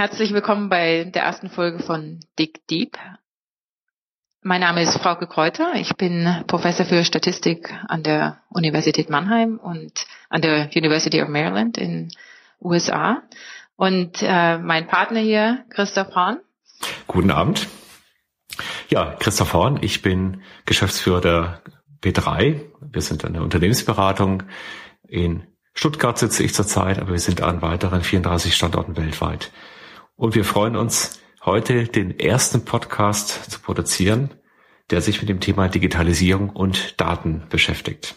Herzlich willkommen bei der ersten Folge von Dig Deep. Mein Name ist Frauke Kräuter. Ich bin Professor für Statistik an der Universität Mannheim und an der University of Maryland in USA. Und äh, mein Partner hier, Christoph Hahn. Guten Abend. Ja, Christoph Horn, ich bin Geschäftsführer der B3. Wir sind eine Unternehmensberatung. In Stuttgart sitze ich zurzeit, aber wir sind an weiteren 34 Standorten weltweit. Und wir freuen uns, heute den ersten Podcast zu produzieren, der sich mit dem Thema Digitalisierung und Daten beschäftigt.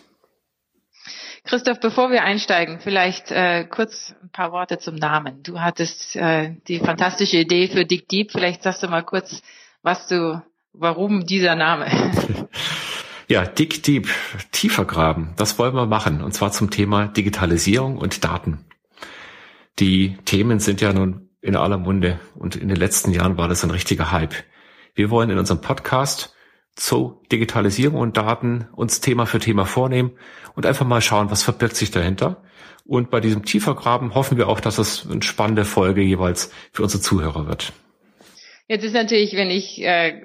Christoph, bevor wir einsteigen, vielleicht äh, kurz ein paar Worte zum Namen. Du hattest äh, die fantastische Idee für Dig Deep. Vielleicht sagst du mal kurz, was du, warum dieser Name? Ja, Dig Deep, tiefer graben, das wollen wir machen. Und zwar zum Thema Digitalisierung und Daten. Die Themen sind ja nun in aller Munde und in den letzten Jahren war das ein richtiger Hype. Wir wollen in unserem Podcast zu Digitalisierung und Daten uns Thema für Thema vornehmen und einfach mal schauen, was verbirgt sich dahinter. Und bei diesem Tiefergraben hoffen wir auch, dass es eine spannende Folge jeweils für unsere Zuhörer wird. Jetzt ist natürlich, wenn ich äh,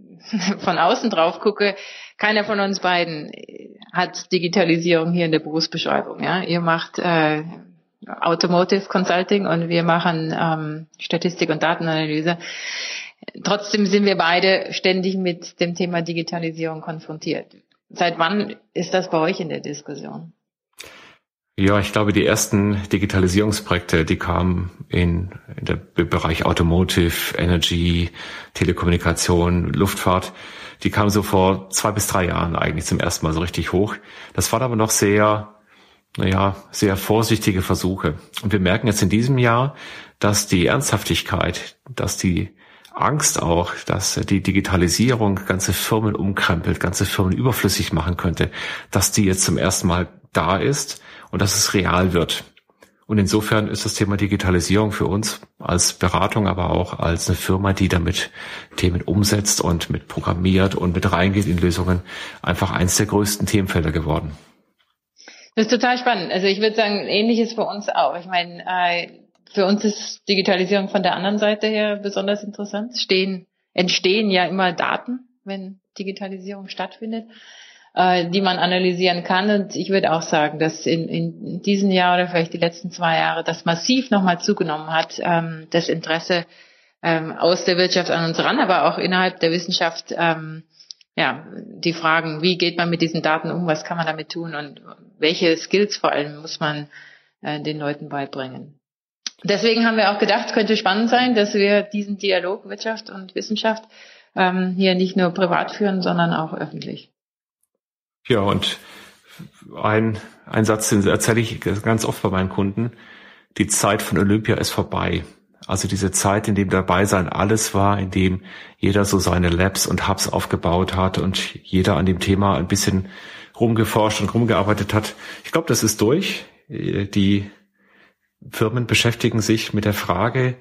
von außen drauf gucke, keiner von uns beiden hat Digitalisierung hier in der Berufsbeschreibung. Ja, ihr macht äh, Automotive Consulting und wir machen ähm, Statistik und Datenanalyse. Trotzdem sind wir beide ständig mit dem Thema Digitalisierung konfrontiert. Seit wann ist das bei euch in der Diskussion? Ja, ich glaube, die ersten Digitalisierungsprojekte, die kamen in, in der Bereich Automotive, Energy, Telekommunikation, Luftfahrt, die kamen so vor zwei bis drei Jahren eigentlich zum ersten Mal so richtig hoch. Das waren aber noch sehr, naja, sehr vorsichtige Versuche. Und wir merken jetzt in diesem Jahr, dass die Ernsthaftigkeit, dass die Angst auch, dass die Digitalisierung ganze Firmen umkrempelt, ganze Firmen überflüssig machen könnte, dass die jetzt zum ersten Mal da ist und dass es real wird. Und insofern ist das Thema Digitalisierung für uns als Beratung, aber auch als eine Firma, die damit Themen umsetzt und mit programmiert und mit reingeht in Lösungen, einfach eins der größten Themenfelder geworden. Das ist total spannend. Also ich würde sagen, ähnliches für uns auch. Ich meine, äh, für uns ist Digitalisierung von der anderen Seite her besonders interessant. Stehen, entstehen ja immer Daten, wenn Digitalisierung stattfindet, äh, die man analysieren kann. Und ich würde auch sagen, dass in, in diesem Jahr oder vielleicht die letzten zwei Jahre das massiv nochmal zugenommen hat, ähm, das Interesse ähm, aus der Wirtschaft an uns ran, aber auch innerhalb der Wissenschaft, ähm, ja, die Fragen, wie geht man mit diesen Daten um, was kann man damit tun und welche Skills vor allem muss man äh, den Leuten beibringen. Deswegen haben wir auch gedacht, könnte spannend sein, dass wir diesen Dialog Wirtschaft und Wissenschaft ähm, hier nicht nur privat führen, sondern auch öffentlich. Ja, und ein, ein Satz, den erzähle ich ganz oft bei meinen Kunden. Die Zeit von Olympia ist vorbei. Also diese Zeit, in dem dabei sein alles war, in dem jeder so seine Labs und Hubs aufgebaut hat und jeder an dem Thema ein bisschen rumgeforscht und rumgearbeitet hat. Ich glaube, das ist durch. Die Firmen beschäftigen sich mit der Frage,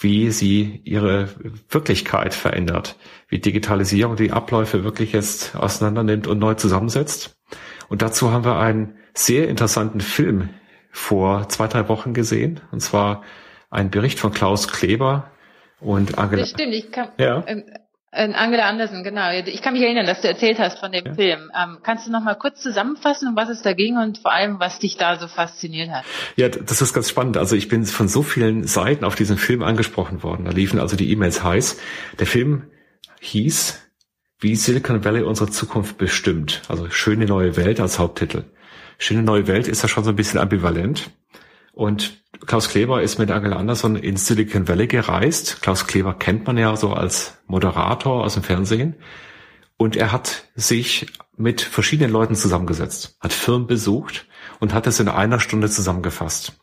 wie sie ihre Wirklichkeit verändert, wie Digitalisierung die Abläufe wirklich jetzt auseinandernimmt und neu zusammensetzt. Und dazu haben wir einen sehr interessanten Film vor zwei, drei Wochen gesehen, und zwar ein Bericht von Klaus Kleber und Angela. Das stimmt, ich kann, ja. Ähm, äh, Angela Andersen, genau. Ich kann mich erinnern, dass du erzählt hast von dem ja. Film. Ähm, kannst du noch mal kurz zusammenfassen, um was es da ging und vor allem, was dich da so fasziniert hat? Ja, das ist ganz spannend. Also ich bin von so vielen Seiten auf diesen Film angesprochen worden. Da liefen also die E-Mails heiß. Der Film hieß, wie Silicon Valley unsere Zukunft bestimmt. Also schöne neue Welt als Haupttitel. Schöne neue Welt ist ja schon so ein bisschen ambivalent. Und Klaus Kleber ist mit Angela Anderson in Silicon Valley gereist. Klaus Kleber kennt man ja so als Moderator aus dem Fernsehen. Und er hat sich mit verschiedenen Leuten zusammengesetzt, hat Firmen besucht und hat es in einer Stunde zusammengefasst.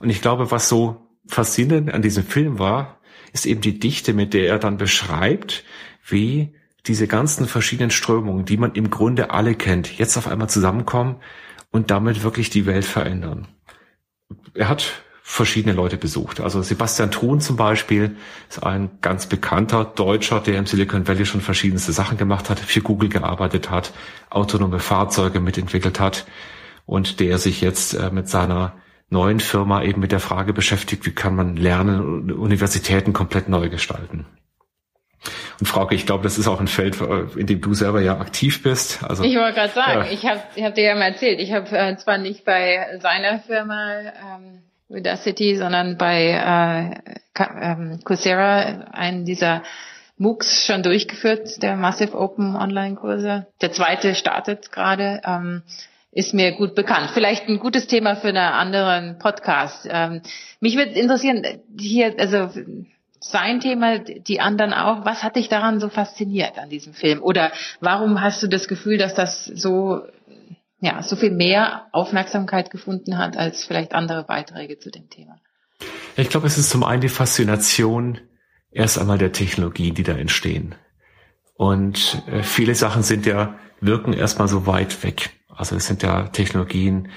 Und ich glaube, was so faszinierend an diesem Film war, ist eben die Dichte, mit der er dann beschreibt, wie diese ganzen verschiedenen Strömungen, die man im Grunde alle kennt, jetzt auf einmal zusammenkommen und damit wirklich die Welt verändern er hat verschiedene Leute besucht. Also Sebastian Thun zum Beispiel ist ein ganz bekannter Deutscher, der im Silicon Valley schon verschiedenste Sachen gemacht hat, für Google gearbeitet hat, autonome Fahrzeuge mitentwickelt hat und der sich jetzt äh, mit seiner neuen Firma eben mit der Frage beschäftigt, wie kann man Lernen und Universitäten komplett neu gestalten. Und Frauke, ich glaube, das ist auch ein Feld, in dem du selber ja aktiv bist. Also ich wollte gerade sagen, ja. ich habe ich hab dir ja mal erzählt, ich habe äh, zwar nicht bei seiner Firma ähm, Udacity, sondern bei äh, ähm, Coursera einen dieser MOOCs schon durchgeführt, der Massive Open Online-Kurse. Der zweite startet gerade. Ähm, ist mir gut bekannt. Vielleicht ein gutes Thema für einen anderen Podcast. Ähm, mich würde interessieren, hier, also sein Thema, die anderen auch. Was hat dich daran so fasziniert an diesem Film? Oder warum hast du das Gefühl, dass das so, ja, so viel mehr Aufmerksamkeit gefunden hat als vielleicht andere Beiträge zu dem Thema? Ich glaube, es ist zum einen die Faszination erst einmal der Technologien, die da entstehen. Und äh, viele Sachen sind ja, wirken erstmal so weit weg. Also es sind ja Technologien,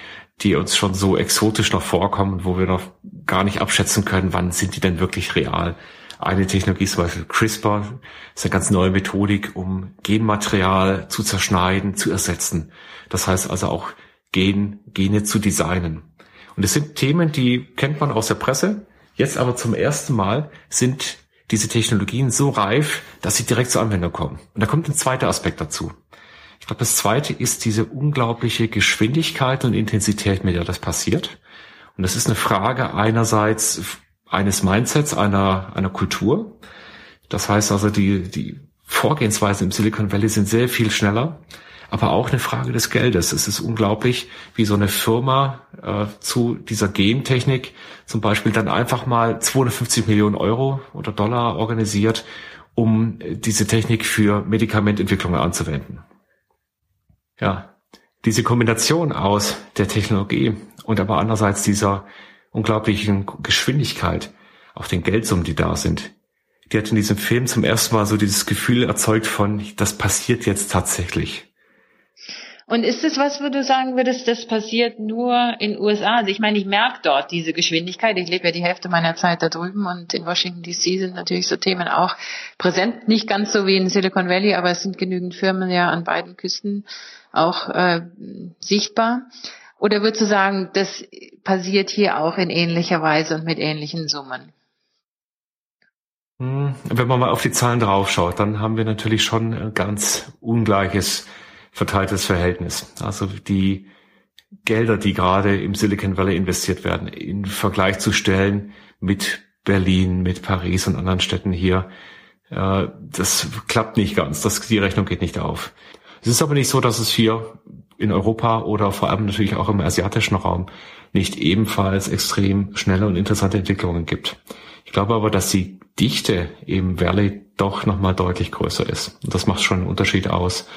die uns schon so exotisch noch vorkommen, wo wir noch gar nicht abschätzen können, wann sind die denn wirklich real. Eine Technologie ist zum Beispiel CRISPR, ist eine ganz neue Methodik, um Genmaterial zu zerschneiden, zu ersetzen. Das heißt also auch Gen, Gene zu designen. Und es sind Themen, die kennt man aus der Presse. Jetzt aber zum ersten Mal sind diese Technologien so reif, dass sie direkt zur Anwendung kommen. Und da kommt ein zweiter Aspekt dazu. Ich glaube, das zweite ist diese unglaubliche Geschwindigkeit und Intensität, mit der das passiert. Und das ist eine Frage einerseits eines Mindsets, einer, einer Kultur. Das heißt also, die, die Vorgehensweisen im Silicon Valley sind sehr viel schneller, aber auch eine Frage des Geldes. Es ist unglaublich, wie so eine Firma äh, zu dieser Gentechnik zum Beispiel dann einfach mal 250 Millionen Euro oder Dollar organisiert, um diese Technik für Medikamententwicklungen anzuwenden ja, diese Kombination aus der Technologie und aber andererseits dieser unglaublichen Geschwindigkeit auf den Geldsummen, die da sind, die hat in diesem Film zum ersten Mal so dieses Gefühl erzeugt von, das passiert jetzt tatsächlich. Und ist es was, wo du sagen würdest, das passiert nur in USA? Also ich meine, ich merke dort diese Geschwindigkeit. Ich lebe ja die Hälfte meiner Zeit da drüben und in Washington DC sind natürlich so Themen auch präsent. Nicht ganz so wie in Silicon Valley, aber es sind genügend Firmen ja an beiden Küsten auch äh, sichtbar. Oder würdest du sagen, das passiert hier auch in ähnlicher Weise und mit ähnlichen Summen? Hm, wenn man mal auf die Zahlen draufschaut, dann haben wir natürlich schon ein ganz ungleiches verteiltes Verhältnis. Also die Gelder, die gerade im Silicon Valley investiert werden, in Vergleich zu stellen mit Berlin, mit Paris und anderen Städten hier, äh, das klappt nicht ganz. Das, die Rechnung geht nicht auf. Es ist aber nicht so, dass es hier in Europa oder vor allem natürlich auch im asiatischen Raum nicht ebenfalls extrem schnelle und interessante Entwicklungen gibt. Ich glaube aber, dass die Dichte im Valley doch nochmal deutlich größer ist. Und das macht schon einen Unterschied aus,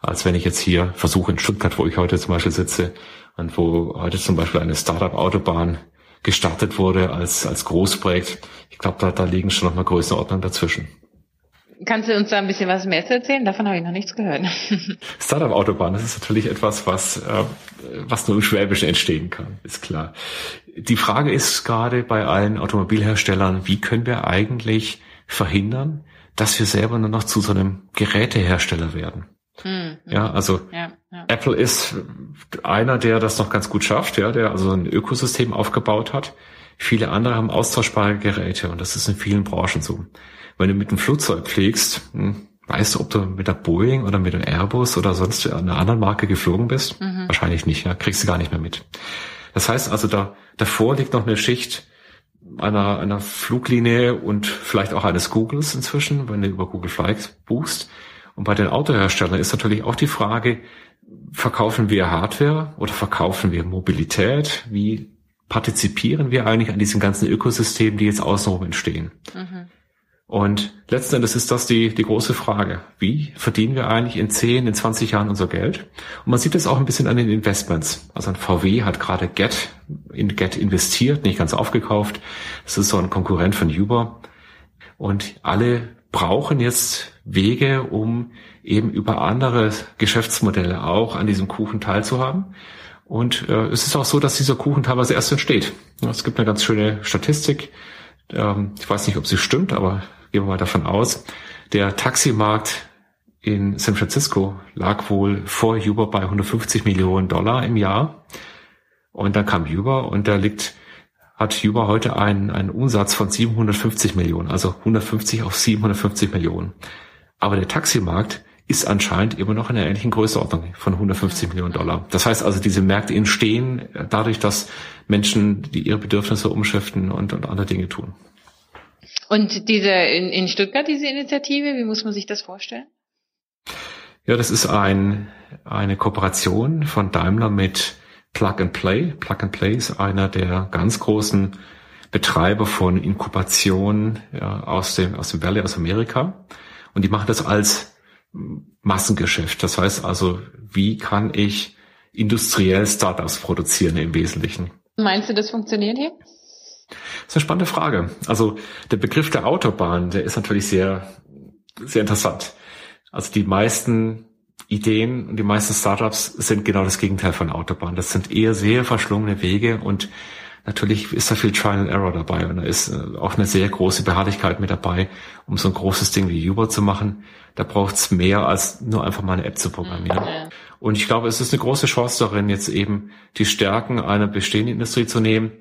als wenn ich jetzt hier versuche in Stuttgart, wo ich heute zum Beispiel sitze und wo heute zum Beispiel eine Startup-Autobahn gestartet wurde als, als Großprojekt. Ich glaube, da, da liegen schon noch mal Größenordnungen dazwischen. Kannst du uns da ein bisschen was mehr erzählen? Davon habe ich noch nichts gehört. Startup-Autobahn, das ist natürlich etwas, was, äh, was nur im Schwäbischen entstehen kann, ist klar. Die Frage ist gerade bei allen Automobilherstellern, wie können wir eigentlich verhindern, dass wir selber nur noch zu so einem Gerätehersteller werden? Mhm. Ja, also ja, ja. Apple ist einer, der das noch ganz gut schafft, ja, der also ein Ökosystem aufgebaut hat. Viele andere haben austauschbare Geräte und das ist in vielen Branchen so. Wenn du mit einem Flugzeug fliegst, hm, weißt du, ob du mit der Boeing oder mit dem Airbus oder sonst einer anderen Marke geflogen bist? Mhm. Wahrscheinlich nicht, ja, kriegst du gar nicht mehr mit. Das heißt also, da davor liegt noch eine Schicht einer, einer Fluglinie und vielleicht auch eines Googles inzwischen, wenn du über Google Flights buchst. Und bei den Autoherstellern ist natürlich auch die Frage, verkaufen wir Hardware oder verkaufen wir Mobilität? Wie partizipieren wir eigentlich an diesem ganzen Ökosystem, die jetzt außenrum entstehen? Mhm. Und letzten Endes ist das die, die große Frage. Wie verdienen wir eigentlich in 10, in 20 Jahren unser Geld? Und man sieht es auch ein bisschen an den Investments. Also ein VW hat gerade Get, in Get investiert, nicht ganz aufgekauft. Das ist so ein Konkurrent von Uber. Und alle brauchen jetzt Wege, um eben über andere Geschäftsmodelle auch an diesem Kuchen teilzuhaben. Und äh, es ist auch so, dass dieser Kuchen teilweise erst entsteht. Es gibt eine ganz schöne Statistik. Ähm, ich weiß nicht, ob sie stimmt, aber gehen wir mal davon aus. Der Taximarkt in San Francisco lag wohl vor Uber bei 150 Millionen Dollar im Jahr. Und dann kam Uber und da liegt, hat Uber heute einen, einen Umsatz von 750 Millionen, also 150 auf 750 Millionen. Aber der Taximarkt ist anscheinend immer noch in einer ähnlichen Größenordnung von 150 Millionen Dollar. Das heißt also, diese Märkte entstehen dadurch, dass Menschen die ihre Bedürfnisse umschiften und, und andere Dinge tun. Und diese in, in Stuttgart, diese Initiative, wie muss man sich das vorstellen? Ja, das ist ein, eine Kooperation von Daimler mit Plug and Play. Plug and Play ist einer der ganz großen Betreiber von Inkubation ja, aus dem, aus dem Valley, aus Amerika. Und die machen das als Massengeschäft. Das heißt also, wie kann ich industriell Startups produzieren im Wesentlichen? Meinst du, das funktioniert hier? Das ist eine spannende Frage. Also der Begriff der Autobahn, der ist natürlich sehr, sehr interessant. Also die meisten Ideen und die meisten Startups sind genau das Gegenteil von Autobahn. Das sind eher sehr verschlungene Wege und natürlich ist da viel Trial and Error dabei und da ist äh, auch eine sehr große Beharrlichkeit mit dabei, um so ein großes Ding wie Uber zu machen. Da braucht es mehr als nur einfach mal eine App zu programmieren. Mhm. Und ich glaube, es ist eine große Chance darin, jetzt eben die Stärken einer bestehenden Industrie zu nehmen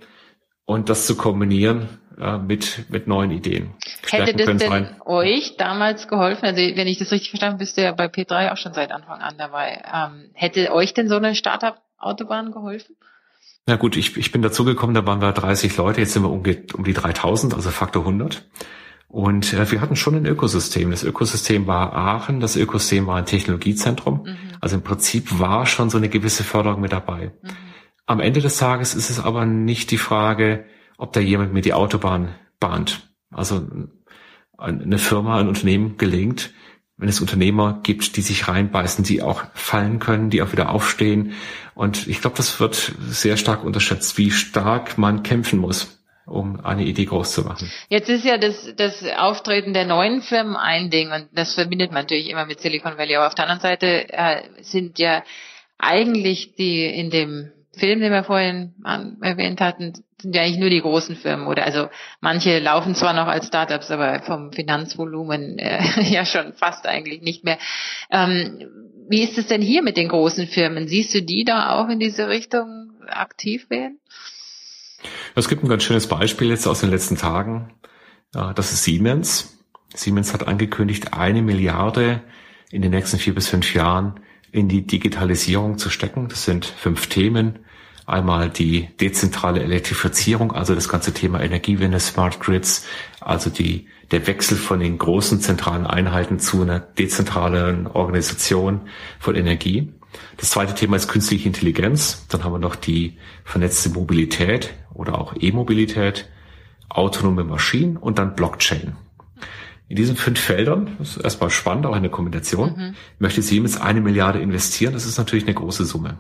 und das zu kombinieren äh, mit, mit neuen Ideen. Hätte das denn sein. euch damals geholfen? Also wenn ich das richtig verstanden bist du ja bei P3 auch schon seit Anfang an dabei. Ähm, hätte euch denn so eine Startup-Autobahn geholfen? Na gut, ich, ich bin dazugekommen, da waren wir 30 Leute, jetzt sind wir um, um die 3000, also Faktor 100. Und äh, wir hatten schon ein Ökosystem. Das Ökosystem war Aachen, das Ökosystem war ein Technologiezentrum. Mhm. Also im Prinzip war schon so eine gewisse Förderung mit dabei. Mhm. Am Ende des Tages ist es aber nicht die Frage, ob da jemand mir die Autobahn bahnt. Also eine Firma, ein Unternehmen gelingt, wenn es Unternehmer gibt, die sich reinbeißen, die auch fallen können, die auch wieder aufstehen. Und ich glaube, das wird sehr stark unterschätzt, wie stark man kämpfen muss, um eine Idee groß zu machen. Jetzt ist ja das, das Auftreten der neuen Firmen ein Ding und das verbindet man natürlich immer mit Silicon Valley. Aber auf der anderen Seite äh, sind ja eigentlich die in dem Film, den wir vorhin erwähnt hatten, sind ja eigentlich nur die großen Firmen oder also manche laufen zwar noch als Startups, aber vom Finanzvolumen äh, ja schon fast eigentlich nicht mehr. Ähm, wie ist es denn hier mit den großen Firmen? Siehst du die da auch in diese Richtung aktiv werden? Es gibt ein ganz schönes Beispiel jetzt aus den letzten Tagen. Das ist Siemens. Siemens hat angekündigt, eine Milliarde in den nächsten vier bis fünf Jahren in die Digitalisierung zu stecken. Das sind fünf Themen. Einmal die dezentrale Elektrifizierung, also das ganze Thema Energiewende, Smart Grids, also die, der Wechsel von den großen zentralen Einheiten zu einer dezentralen Organisation von Energie. Das zweite Thema ist künstliche Intelligenz. Dann haben wir noch die vernetzte Mobilität oder auch E-Mobilität, autonome Maschinen und dann Blockchain. In diesen fünf Feldern, das ist erstmal spannend, auch eine Kombination, mhm. möchte Siemens eine Milliarde investieren. Das ist natürlich eine große Summe.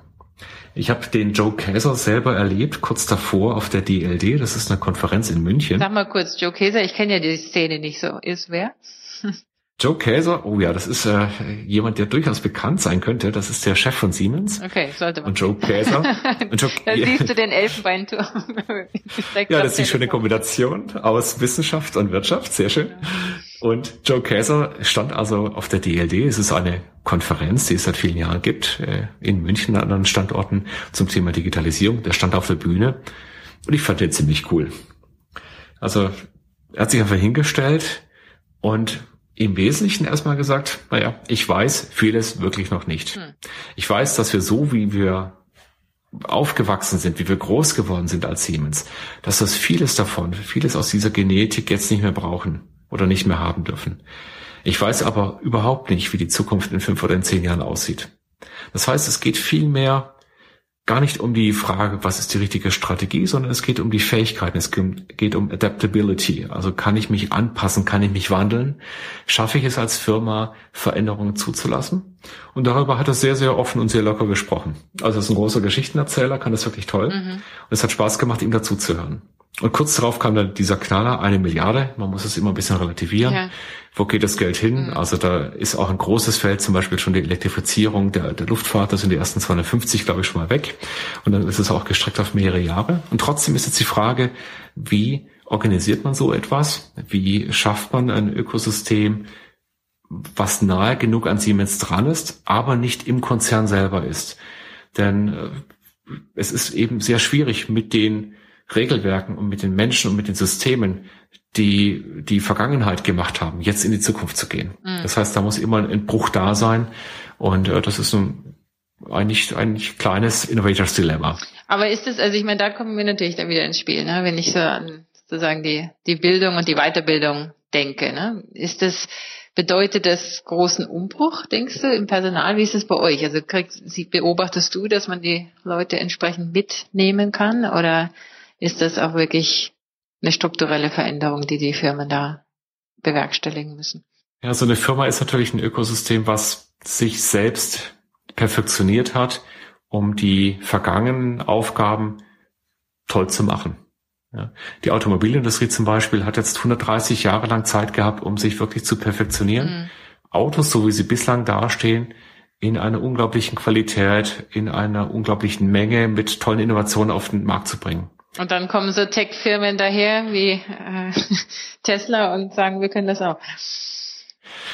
Ich habe den Joe Käser selber erlebt, kurz davor auf der DLD. Das ist eine Konferenz in München. Sag mal kurz, Joe Käser, ich kenne ja die Szene nicht so. Ist wer? Joe Käser, oh ja, das ist äh, jemand, der durchaus bekannt sein könnte. Das ist der Chef von Siemens. Okay, sollte man. Und Joe Käser. und Joe, da siehst du den Elfenbeinturm. ja, das ist die schöne Kombination aus Wissenschaft und Wirtschaft. Sehr schön. Und Joe Käser stand also auf der DLD. Es ist eine Konferenz, die es seit vielen Jahren gibt, äh, in München an anderen Standorten zum Thema Digitalisierung. Der stand auf der Bühne und ich fand den ziemlich cool. Also er hat sich einfach hingestellt und im Wesentlichen erstmal gesagt, naja, ich weiß vieles wirklich noch nicht. Hm. Ich weiß, dass wir so, wie wir aufgewachsen sind, wie wir groß geworden sind als Siemens, dass das vieles davon, vieles aus dieser Genetik jetzt nicht mehr brauchen oder nicht mehr haben dürfen. Ich weiß aber überhaupt nicht, wie die Zukunft in fünf oder in zehn Jahren aussieht. Das heißt, es geht viel mehr gar nicht um die Frage, was ist die richtige Strategie, sondern es geht um die Fähigkeiten, es geht um Adaptability. Also kann ich mich anpassen, kann ich mich wandeln? Schaffe ich es als Firma, Veränderungen zuzulassen? Und darüber hat er sehr, sehr offen und sehr locker gesprochen. Also er ist ein großer Geschichtenerzähler, kann das wirklich toll. Mhm. Und es hat Spaß gemacht, ihm dazuzuhören. Und kurz darauf kam dann dieser Knaller, eine Milliarde. Man muss es immer ein bisschen relativieren. Ja. Wo geht das Geld hin? Mhm. Also da ist auch ein großes Feld, zum Beispiel schon die Elektrifizierung der, der Luftfahrt. Da sind die ersten 250, glaube ich, schon mal weg. Und dann ist es auch gestreckt auf mehrere Jahre. Und trotzdem ist jetzt die Frage, wie organisiert man so etwas? Wie schafft man ein Ökosystem, was nahe genug an Siemens dran ist, aber nicht im Konzern selber ist? Denn äh, es ist eben sehr schwierig mit den Regelwerken und mit den Menschen und mit den Systemen, die die Vergangenheit gemacht haben, jetzt in die Zukunft zu gehen. Mhm. Das heißt, da muss immer ein Bruch da sein und äh, das ist ein eigentlich eigentlich kleines Innovators Dilemma. Aber ist es, also ich meine, da kommen wir natürlich dann wieder ins Spiel, ne? wenn ich so an sozusagen die die Bildung und die Weiterbildung denke. Ne? Ist das Bedeutet das großen Umbruch, denkst du, im Personal? Wie ist es bei euch? Also kriegst, beobachtest du, dass man die Leute entsprechend mitnehmen kann? Oder ist das auch wirklich eine strukturelle Veränderung, die die Firmen da bewerkstelligen müssen? Ja, so eine Firma ist natürlich ein Ökosystem, was sich selbst perfektioniert hat, um die vergangenen Aufgaben toll zu machen. Ja. Die Automobilindustrie zum Beispiel hat jetzt 130 Jahre lang Zeit gehabt, um sich wirklich zu perfektionieren. Mhm. Autos, so wie sie bislang dastehen, in einer unglaublichen Qualität, in einer unglaublichen Menge mit tollen Innovationen auf den Markt zu bringen. Und dann kommen so Tech-Firmen daher wie äh, Tesla und sagen, wir können das auch.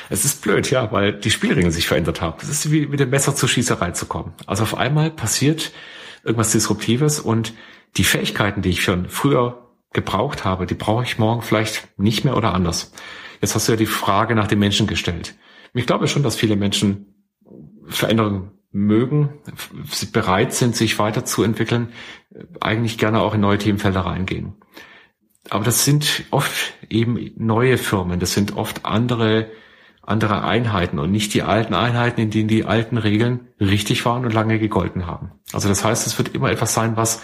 Es ist blöd, ja, weil die Spielregeln sich verändert haben. Es ist wie mit dem Messer zur Schießerei zu kommen. Also auf einmal passiert irgendwas Disruptives und die Fähigkeiten, die ich schon früher gebraucht habe, die brauche ich morgen vielleicht nicht mehr oder anders. Jetzt hast du ja die Frage nach den Menschen gestellt. Ich glaube schon, dass viele Menschen Veränderungen mögen, bereit sind, sich weiterzuentwickeln, eigentlich gerne auch in neue Themenfelder reingehen. Aber das sind oft eben neue Firmen, das sind oft andere, andere Einheiten und nicht die alten Einheiten, in denen die alten Regeln richtig waren und lange gegolten haben. Also das heißt, es wird immer etwas sein, was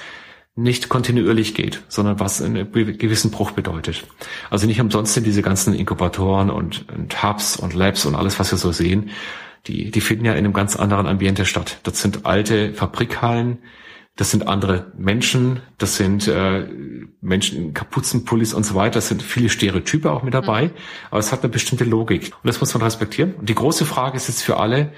nicht kontinuierlich geht, sondern was einen gewissen Bruch bedeutet. Also nicht umsonst sind diese ganzen Inkubatoren und, und Hubs und Labs und alles, was wir so sehen, die, die finden ja in einem ganz anderen Ambiente statt. Das sind alte Fabrikhallen, das sind andere Menschen, das sind äh, Menschen in Kapuzenpullis und so weiter. Das sind viele Stereotype auch mit dabei, mhm. aber es hat eine bestimmte Logik und das muss man respektieren. Und die große Frage ist jetzt für alle,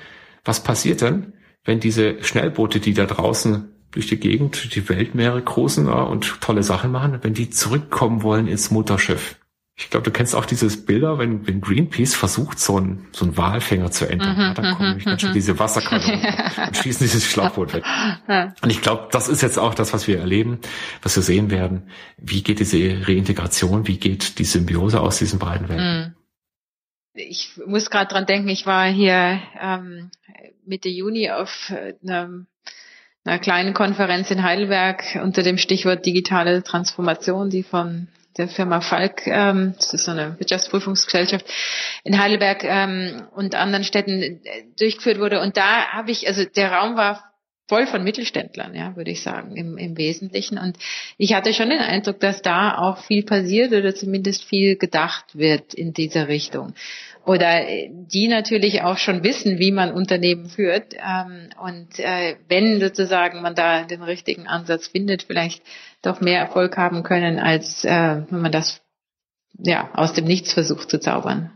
was passiert denn, wenn diese Schnellboote, die da draußen durch die Gegend, durch die Weltmeere cruisen und tolle Sachen machen, wenn die zurückkommen wollen ins Mutterschiff. Ich glaube, du kennst auch dieses Bilder, wenn, wenn Greenpeace versucht, so ein so ein Walfänger zu entern. Mhm, ja, dann kommen nämlich dann schon diese Wasserkanonen und schießen dieses Schlauchboot weg. Und ich glaube, das ist jetzt auch das, was wir erleben, was wir sehen werden. Wie geht diese Reintegration, wie geht die Symbiose aus diesen beiden Welten? Mhm. Ich muss gerade dran denken, ich war hier ähm, Mitte Juni auf einem einer kleinen Konferenz in Heidelberg unter dem Stichwort digitale Transformation, die von der Firma Falk, ähm, das ist so eine Wirtschaftsprüfungsgesellschaft in Heidelberg ähm, und anderen Städten äh, durchgeführt wurde. Und da habe ich, also der Raum war voll von Mittelständlern, ja, würde ich sagen, im, im Wesentlichen. Und ich hatte schon den Eindruck, dass da auch viel passiert oder zumindest viel gedacht wird in dieser Richtung oder äh, die natürlich auch schon wissen, wie man Unternehmen führt. Ähm, und äh, wenn sozusagen man da den richtigen Ansatz findet, vielleicht doch mehr Erfolg haben können, als äh, wenn man das ja aus dem Nichts versucht zu zaubern.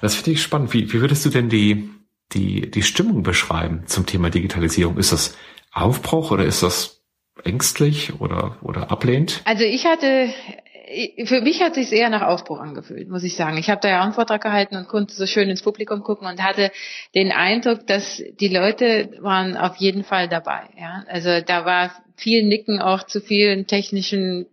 Das finde ich spannend. Wie, wie würdest du denn die, die, die Stimmung beschreiben zum Thema Digitalisierung? Ist das Aufbruch oder ist das ängstlich oder, oder ablehnt? Also ich hatte für mich hat sich eher nach Aufbruch angefühlt, muss ich sagen. Ich habe da ja auch einen Vortrag gehalten und konnte so schön ins Publikum gucken und hatte den Eindruck, dass die Leute waren auf jeden Fall dabei. Ja? Also da war viel Nicken auch zu vielen technischen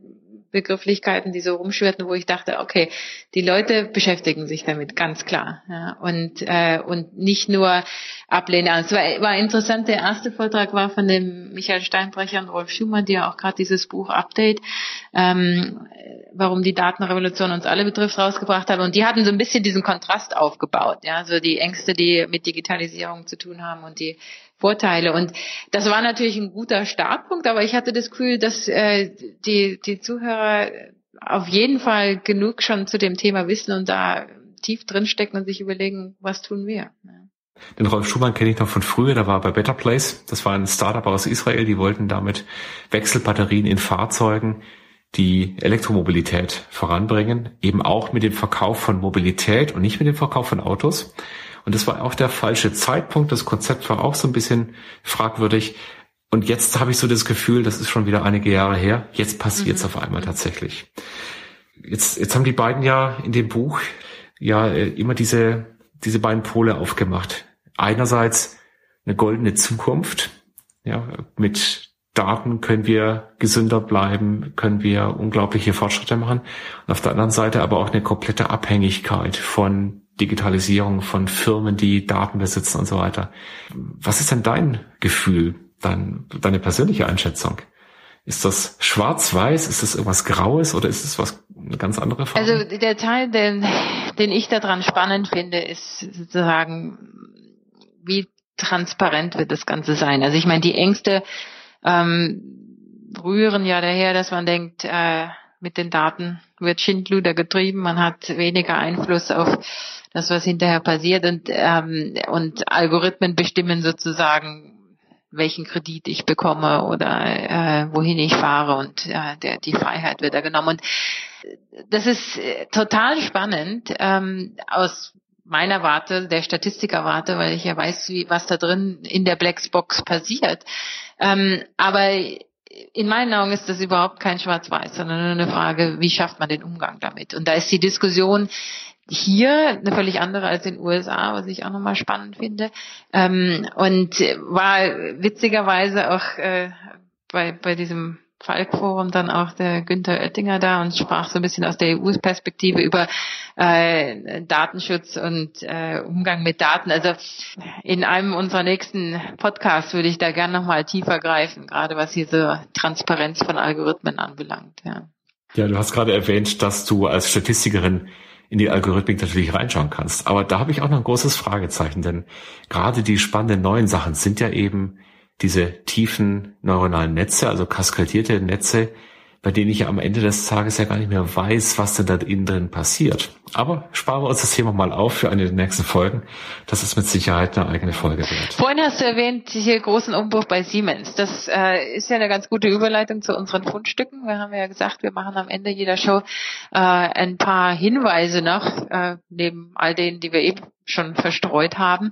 Begrifflichkeiten, die so rumschwirrten, wo ich dachte, okay, die Leute beschäftigen sich damit, ganz klar. Ja, und, äh, und nicht nur ablehnen. Also es war, war interessant, der erste Vortrag war von dem Michael Steinbrecher und Rolf Schumann, die ja auch gerade dieses Buch Update, ähm, warum die Datenrevolution uns alle betrifft, rausgebracht haben. Und die hatten so ein bisschen diesen Kontrast aufgebaut, ja, so die Ängste, die mit Digitalisierung zu tun haben und die Vorteile. Und das war natürlich ein guter Startpunkt, aber ich hatte das Gefühl, dass äh, die, die Zuhörer auf jeden Fall genug schon zu dem Thema wissen und da tief drinstecken und sich überlegen, was tun wir. Den Rolf Schumann kenne ich noch von früher, da war bei Better Place. Das war ein Startup aus Israel, die wollten damit Wechselbatterien in Fahrzeugen die Elektromobilität voranbringen, eben auch mit dem Verkauf von Mobilität und nicht mit dem Verkauf von Autos. Und das war auch der falsche Zeitpunkt. Das Konzept war auch so ein bisschen fragwürdig. Und jetzt habe ich so das Gefühl, das ist schon wieder einige Jahre her. Jetzt passiert es mhm. auf einmal tatsächlich. Jetzt, jetzt haben die beiden ja in dem Buch ja äh, immer diese, diese beiden Pole aufgemacht. Einerseits eine goldene Zukunft, Ja, mit Daten können wir gesünder bleiben, können wir unglaubliche Fortschritte machen. Und auf der anderen Seite aber auch eine komplette Abhängigkeit von Digitalisierung, von Firmen, die Daten besitzen und so weiter. Was ist denn dein Gefühl, dein, deine persönliche Einschätzung? Ist das schwarz-weiß? Ist das irgendwas Graues oder ist es was eine ganz andere Farbe? Also der Teil, den, den ich daran spannend finde, ist sozusagen, wie transparent wird das Ganze sein. Also ich meine, die Ängste ähm, rühren ja daher, dass man denkt, äh, mit den Daten wird Schindluder getrieben, man hat weniger Einfluss auf das, was hinterher passiert und, ähm, und Algorithmen bestimmen sozusagen, welchen Kredit ich bekomme oder äh, wohin ich fahre und äh, der, die Freiheit wird da genommen. Und das ist äh, total spannend ähm, aus meiner Warte, der Statistikerwarte, weil ich ja weiß, wie, was da drin in der Blackbox passiert. Ähm, aber in meinen Augen ist das überhaupt kein Schwarz-Weiß, sondern nur eine Frage, wie schafft man den Umgang damit? Und da ist die Diskussion hier eine völlig andere als in den USA, was ich auch nochmal spannend finde. Ähm, und war witzigerweise auch äh, bei, bei diesem Falk-Forum dann auch der Günther Oettinger da und sprach so ein bisschen aus der EU-Perspektive über äh, Datenschutz und äh, Umgang mit Daten. Also in einem unserer nächsten Podcasts würde ich da gerne nochmal tiefer greifen, gerade was hier so Transparenz von Algorithmen anbelangt. Ja. ja, du hast gerade erwähnt, dass du als Statistikerin in die Algorithmik natürlich reinschauen kannst. Aber da habe ich auch noch ein großes Fragezeichen, denn gerade die spannenden neuen Sachen sind ja eben diese tiefen neuronalen Netze, also kaskadierte Netze, bei denen ich am Ende des Tages ja gar nicht mehr weiß, was denn da innen drin passiert. Aber sparen wir uns das Thema mal auf für eine der nächsten Folgen. Das ist mit Sicherheit eine eigene Folge wert. Vorhin hast du erwähnt, hier großen Umbruch bei Siemens. Das äh, ist ja eine ganz gute Überleitung zu unseren Fundstücken. Wir haben ja gesagt, wir machen am Ende jeder Show äh, ein paar Hinweise noch, äh, neben all denen, die wir eben schon verstreut haben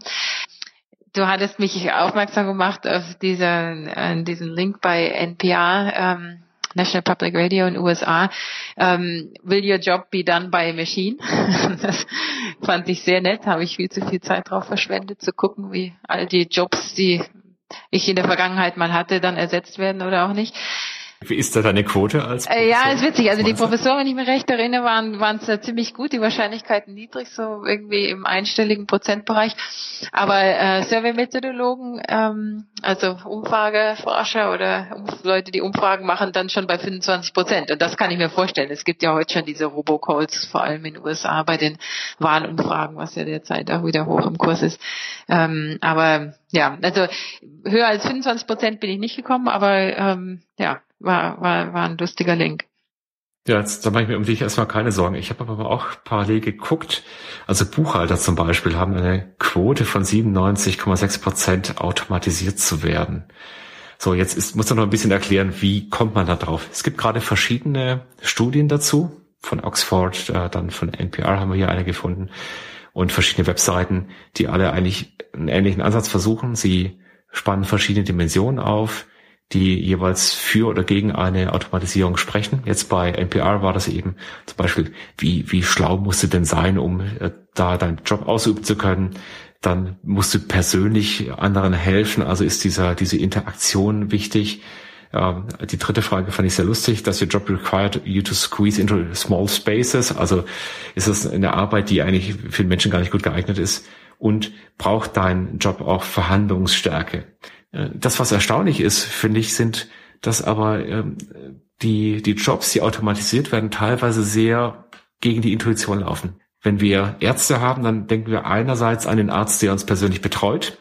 du hattest mich aufmerksam gemacht auf dieser, äh, diesen Link bei NPR, ähm, National Public Radio in den USA. Ähm, Will your job be done by a machine? das fand ich sehr nett, habe ich viel zu viel Zeit drauf verschwendet, zu gucken, wie all die Jobs, die ich in der Vergangenheit mal hatte, dann ersetzt werden oder auch nicht. Wie ist da deine Quote als Professor? Äh, ja, ist witzig. Also die Professoren, wenn ich mich recht erinnere, waren waren es ziemlich gut, die Wahrscheinlichkeiten niedrig, so irgendwie im einstelligen Prozentbereich. Aber äh, Survey-Methodologen, ähm, also Umfrageforscher oder Leute, die Umfragen machen, dann schon bei 25 Prozent. Und das kann ich mir vorstellen. Es gibt ja heute schon diese Robocalls, vor allem in den USA bei den Wahlumfragen, was ja derzeit auch wieder hoch im Kurs ist. Ähm, aber ja, also höher als 25 Prozent bin ich nicht gekommen, aber ähm, ja, war, war, war ein lustiger Link. Ja, jetzt, da mache ich mir um dich erstmal keine Sorgen. Ich habe aber auch parallel geguckt. Also Buchhalter zum Beispiel haben eine Quote von 97,6 Prozent automatisiert zu werden. So, jetzt ist, muss man noch ein bisschen erklären, wie kommt man da drauf? Es gibt gerade verschiedene Studien dazu. Von Oxford, äh, dann von NPR haben wir hier eine gefunden und verschiedene Webseiten, die alle eigentlich einen ähnlichen Ansatz versuchen. Sie spannen verschiedene Dimensionen auf die jeweils für oder gegen eine Automatisierung sprechen. Jetzt bei NPR war das eben zum Beispiel, wie, wie schlau musst du denn sein, um äh, da deinen Job ausüben zu können? Dann musst du persönlich anderen helfen. Also ist dieser, diese Interaktion wichtig. Ähm, die dritte Frage fand ich sehr lustig. Does your job require you to squeeze into small spaces? Also ist das eine Arbeit, die eigentlich für den Menschen gar nicht gut geeignet ist? Und braucht dein Job auch Verhandlungsstärke? Äh, das, was erstaunlich ist, finde ich, sind, dass aber ähm, die, die Jobs, die automatisiert werden, teilweise sehr gegen die Intuition laufen. Wenn wir Ärzte haben, dann denken wir einerseits an den Arzt, der uns persönlich betreut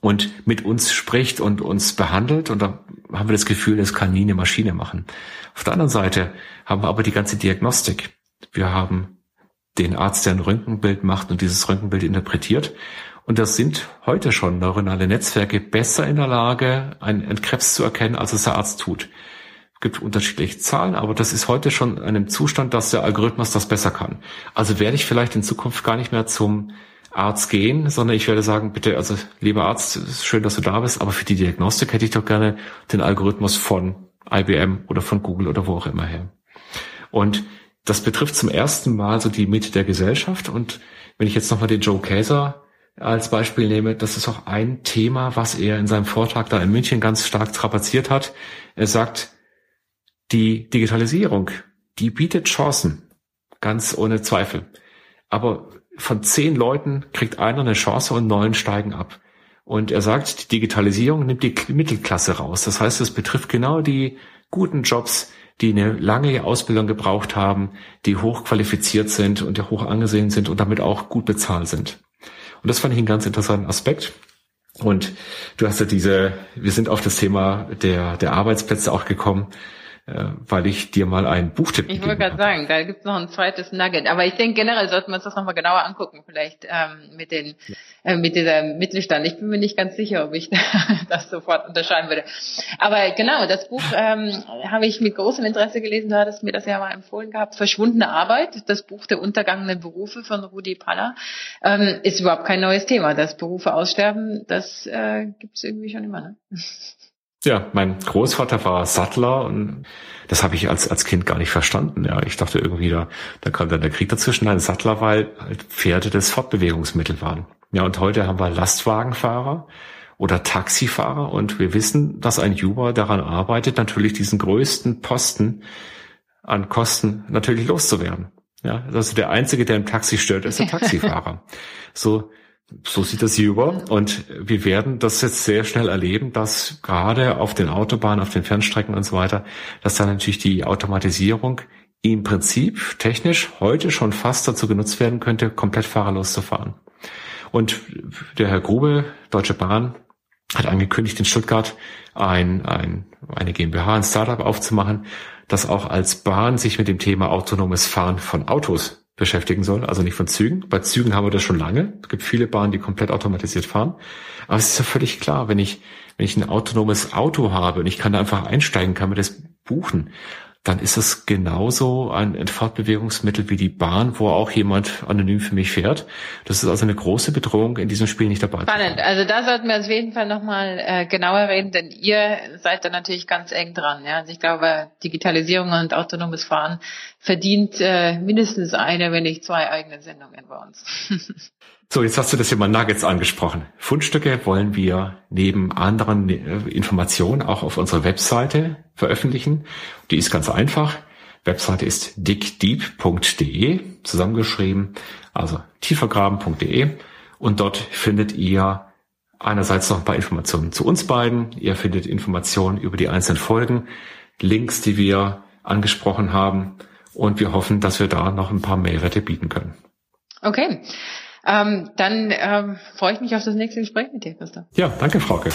und mit uns spricht und uns behandelt und da haben wir das Gefühl, das kann nie eine Maschine machen. Auf der anderen Seite haben wir aber die ganze Diagnostik. Wir haben den Arzt, der ein Röntgenbild macht und dieses Röntgenbild interpretiert und das sind heute schon neuronale Netzwerke besser in der Lage, einen Krebs zu erkennen, als es der Arzt tut. Es gibt unterschiedliche Zahlen, aber das ist heute schon in einem Zustand, dass der Algorithmus das besser kann. Also werde ich vielleicht in Zukunft gar nicht mehr zum Arzt gehen, sondern ich werde sagen, bitte, also lieber Arzt, schön, dass du da bist, aber für die Diagnostik hätte ich doch gerne den Algorithmus von IBM oder von Google oder wo auch immer her. Und das betrifft zum ersten Mal so die Mitte der Gesellschaft. Und wenn ich jetzt nochmal den Joe Kaeser als Beispiel nehme, das ist auch ein Thema, was er in seinem Vortrag da in München ganz stark strapaziert hat. Er sagt, die Digitalisierung, die bietet Chancen, ganz ohne Zweifel. Aber von zehn Leuten kriegt einer eine Chance und neun steigen ab. Und er sagt, die Digitalisierung nimmt die Mittelklasse raus. Das heißt, es betrifft genau die guten Jobs, die eine lange Ausbildung gebraucht haben, die hochqualifiziert sind und ja hoch angesehen sind und damit auch gut bezahlt sind. Und das fand ich einen ganz interessanten Aspekt. Und du hast ja diese, wir sind auf das Thema der, der Arbeitsplätze auch gekommen äh, weil ich dir mal einen Buchtipp Ich wollte gerade sagen, da gibt's noch ein zweites Nugget. Aber ich denke generell sollten wir uns das nochmal genauer angucken, vielleicht ähm, mit den ja. äh, mit dieser Mittelstand. Ich bin mir nicht ganz sicher, ob ich das sofort unterscheiden würde. Aber genau, das Buch ähm, habe ich mit großem Interesse gelesen. Du hattest mir das ja mal empfohlen gehabt. Verschwundene Arbeit, das Buch der untergangenen Berufe von Rudi Paller, ähm, ist überhaupt kein neues Thema. Dass Berufe aussterben, das äh, gibt's irgendwie schon immer. Ne? Ja, mein Großvater war Sattler und das habe ich als, als Kind gar nicht verstanden. Ja, ich dachte irgendwie, da, da kam dann der Krieg dazwischen. Ein Sattler, weil halt Pferde das Fortbewegungsmittel waren. Ja, und heute haben wir Lastwagenfahrer oder Taxifahrer und wir wissen, dass ein Uber daran arbeitet, natürlich diesen größten Posten an Kosten natürlich loszuwerden. Ja, also der einzige, der im Taxi stört, ist der Taxifahrer. so, so sieht das hier über. Und wir werden das jetzt sehr schnell erleben, dass gerade auf den Autobahnen, auf den Fernstrecken und so weiter, dass dann natürlich die Automatisierung im Prinzip technisch heute schon fast dazu genutzt werden könnte, komplett fahrerlos zu fahren. Und der Herr Grube, Deutsche Bahn, hat angekündigt, in Stuttgart ein, ein, eine GmbH, ein Startup aufzumachen, das auch als Bahn sich mit dem Thema autonomes Fahren von Autos beschäftigen soll, also nicht von Zügen. Bei Zügen haben wir das schon lange. Es gibt viele Bahnen, die komplett automatisiert fahren. Aber es ist ja völlig klar, wenn ich, wenn ich ein autonomes Auto habe und ich kann da einfach einsteigen, kann mir das buchen, dann ist es genauso ein Fortbewegungsmittel wie die Bahn, wo auch jemand anonym für mich fährt. Das ist also eine große Bedrohung in diesem Spiel nicht dabei. Spannend. Also da sollten wir auf jeden Fall nochmal äh, genauer reden, denn ihr seid da natürlich ganz eng dran. Ja? Also ich glaube, Digitalisierung und autonomes Fahren verdient äh, mindestens eine, wenn nicht zwei eigene Sendungen bei uns. So, jetzt hast du das Thema Nuggets angesprochen. Fundstücke wollen wir neben anderen äh, Informationen auch auf unserer Webseite veröffentlichen. Die ist ganz einfach. Webseite ist dickdeep.de, zusammengeschrieben, also tiefergraben.de. Und dort findet ihr einerseits noch ein paar Informationen zu uns beiden. Ihr findet Informationen über die einzelnen Folgen, Links, die wir angesprochen haben. Und wir hoffen, dass wir da noch ein paar Mehrwerte bieten können. Okay. Ähm, dann ähm, freue ich mich auf das nächste Gespräch mit dir, Christoph. Ja, danke, Frauke.